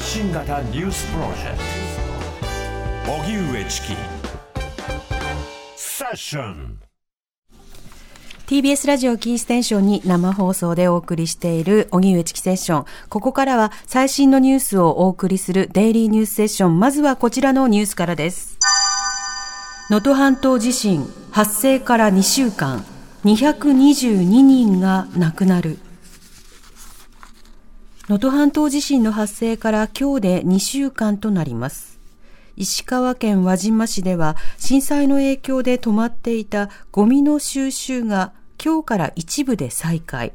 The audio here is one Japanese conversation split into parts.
発信型ニュースプロジェクト荻上チキセッション TBS ラジオキーステーションに生放送でお送りしている荻上チキセッション。ここからは最新のニュースをお送りするデイリーニュースセッション。まずはこちらのニュースからです。能登半島地震発生から2週間、222人が亡くなる。能登半島地震の発生から今日で2週間となります。石川県輪島市では震災の影響で止まっていたゴミの収集が今日から一部で再開。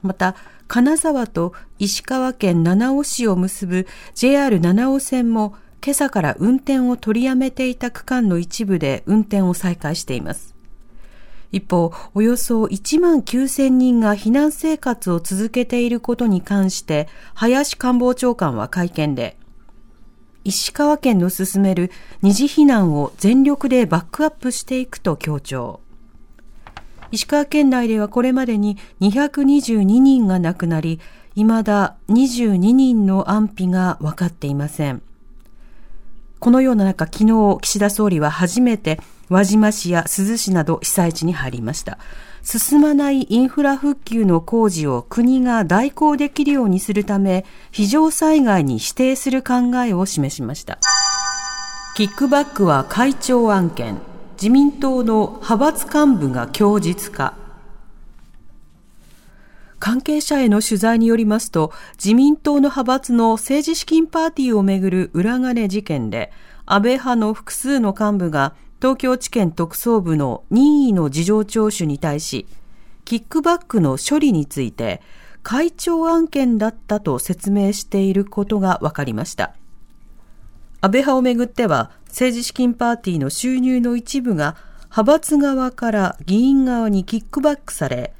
また、金沢と石川県七尾市を結ぶ JR 七尾線も今朝から運転を取りやめていた区間の一部で運転を再開しています。一方、およそ1万9000人が避難生活を続けていることに関して、林官房長官は会見で、石川県の進める二次避難を全力でバックアップしていくと強調。石川県内ではこれまでに222人が亡くなり、未だ22人の安否が分かっていません。このような中、昨日、岸田総理は初めて輪島市や珠洲市など被災地に入りました。進まないインフラ復旧の工事を国が代行できるようにするため、非常災害に指定する考えを示しました。キックバックは会長案件、自民党の派閥幹部が供述か。関係者への取材によりますと、自民党の派閥の政治資金パーティーをめぐる裏金事件で、安倍派の複数の幹部が東京地検特捜部の任意の事情聴取に対し、キックバックの処理について、会長案件だったと説明していることが分かりました。安倍派をめぐっては、政治資金パーティーの収入の一部が派閥側から議員側にキックバックされ、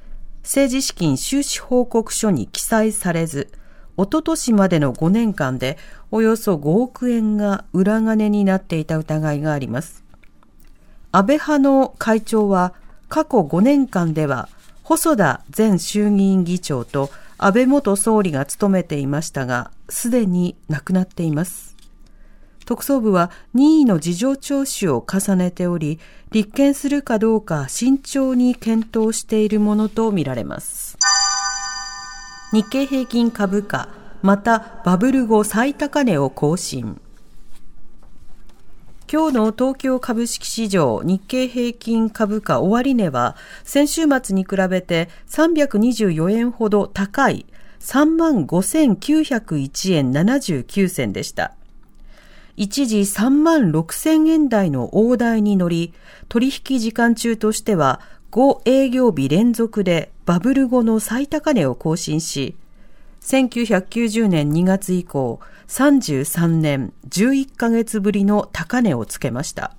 政治資金収支報告書に記載されず、おととしまでの5年間でおよそ5億円が裏金になっていた疑いがあります。安倍派の会長は過去5年間では細田前衆議院議長と安倍元総理が務めていましたが、すでに亡くなっています。特捜部は任意の事情聴取を重ねており、立件するかどうか慎重に検討しているものとみられます。日経平均株価、またバブル後最高値を更新。今日の東京株式市場日経平均株価終値は先週末に比べて324円ほど高い3万5901円79銭でした。一時3万6000円台の大台に乗り、取引時間中としては5営業日連続でバブル後の最高値を更新し、1990年2月以降、33年11ヶ月ぶりの高値をつけました。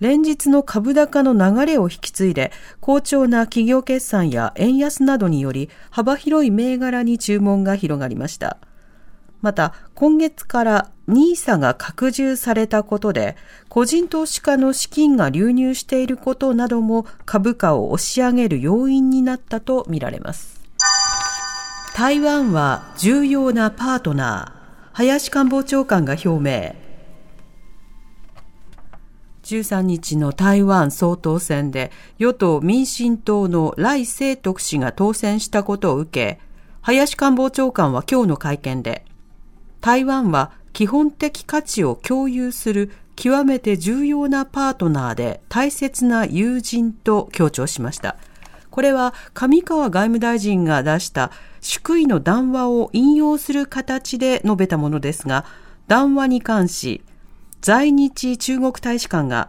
連日の株高の流れを引き継いで、好調な企業決算や円安などにより、幅広い銘柄に注文が広がりました。また、今月から NISA が拡充されたことで、個人投資家の資金が流入していることなども株価を押し上げる要因になったとみられます。台湾は重要なパートナー、林官房長官が表明。13日の台湾総統選で与党民進党の来清徳氏が当選したことを受け、林官房長官は今日の会見で、台湾は基本的価値を共有する極めて重要なパートナーで大切な友人と強調しました。これは上川外務大臣が出した祝意の談話を引用する形で述べたものですが、談話に関し、在日中国大使館が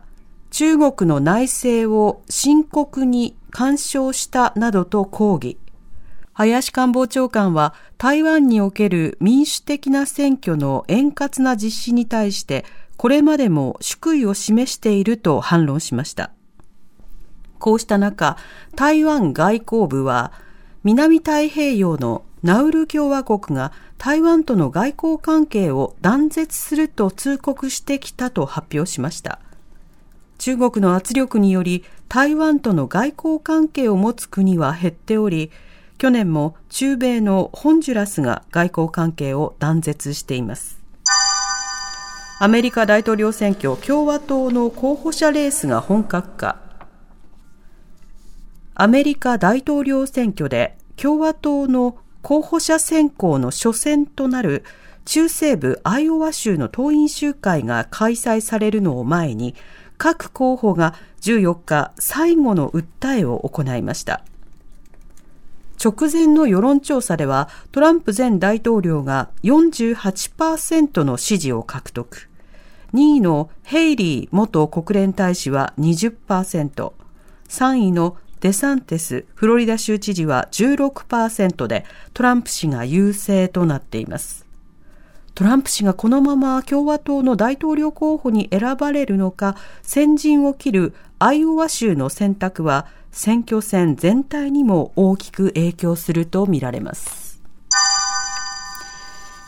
中国の内政を深刻に干渉したなどと抗議。林官房長官は台湾における民主的な選挙の円滑な実施に対してこれまでも祝意を示していると反論しました。こうした中、台湾外交部は、南太平洋のナウル共和国が台湾との外交関係を断絶すると通告してきたと発表しました。中国の圧力により台湾との外交関係を持つ国は減っており、去年も中米のホンジュラスが外交関係を断絶しています。アメリカ大統領選挙共和党の候補者レースが本格化。アメリカ大統領選挙で共和党の候補者選考の初戦となる中西部アイオワ州の党員集会が開催されるのを前に各候補が14日最後の訴えを行いました。直前の世論調査ではトランプ前大統領が48%の支持を獲得。2位のヘイリー元国連大使は20%、3位のデサンテスフロリダ州知事は16%でトランプ氏が優勢となっています。トランプ氏がこのまま共和党の大統領候補に選ばれるのか、先陣を切るアイオワ州の選択は選挙戦全体にも大きく影響するとみられます。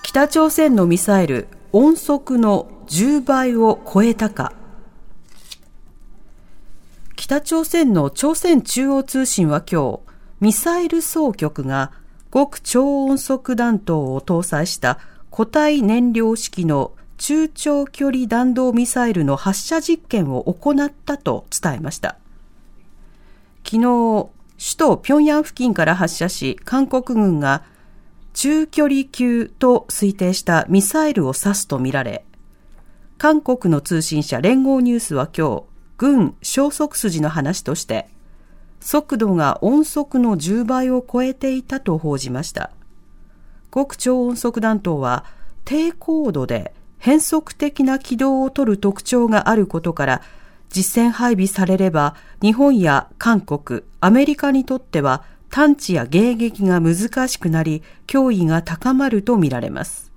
北朝鮮のミサイル音速の10倍を超えたか。北朝鮮の朝鮮中央通信は今日、ミサイル総局が極超音速弾頭を搭載した固体燃料式の中長距離弾道ミサイルの発射実験を行ったと伝えました。昨日、首都平壌付近から発射し、韓国軍が中距離級と推定したミサイルを指すとみられ、韓国の通信社連合ニュースは今日、軍消息筋の話として、速度が音速の10倍を超えていたと報じました。極超音速弾頭は低高度で変則的な軌道をとる特徴があることから、実戦配備されれば日本や韓国、アメリカにとっては探知や迎撃が難しくなり、脅威が高まるとみられます。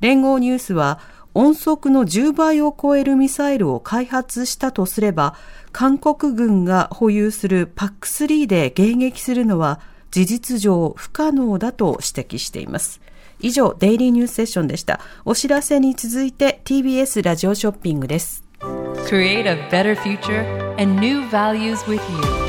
連合ニュースは、音速の10倍を超えるミサイルを開発したとすれば、韓国軍が保有する PAC3 で迎撃するのは事実上不可能だと指摘しています。以上、デイリーニュースセッションでした。お知らせに続いて TBS ラジオショッピングです。Create a better future and new values with you.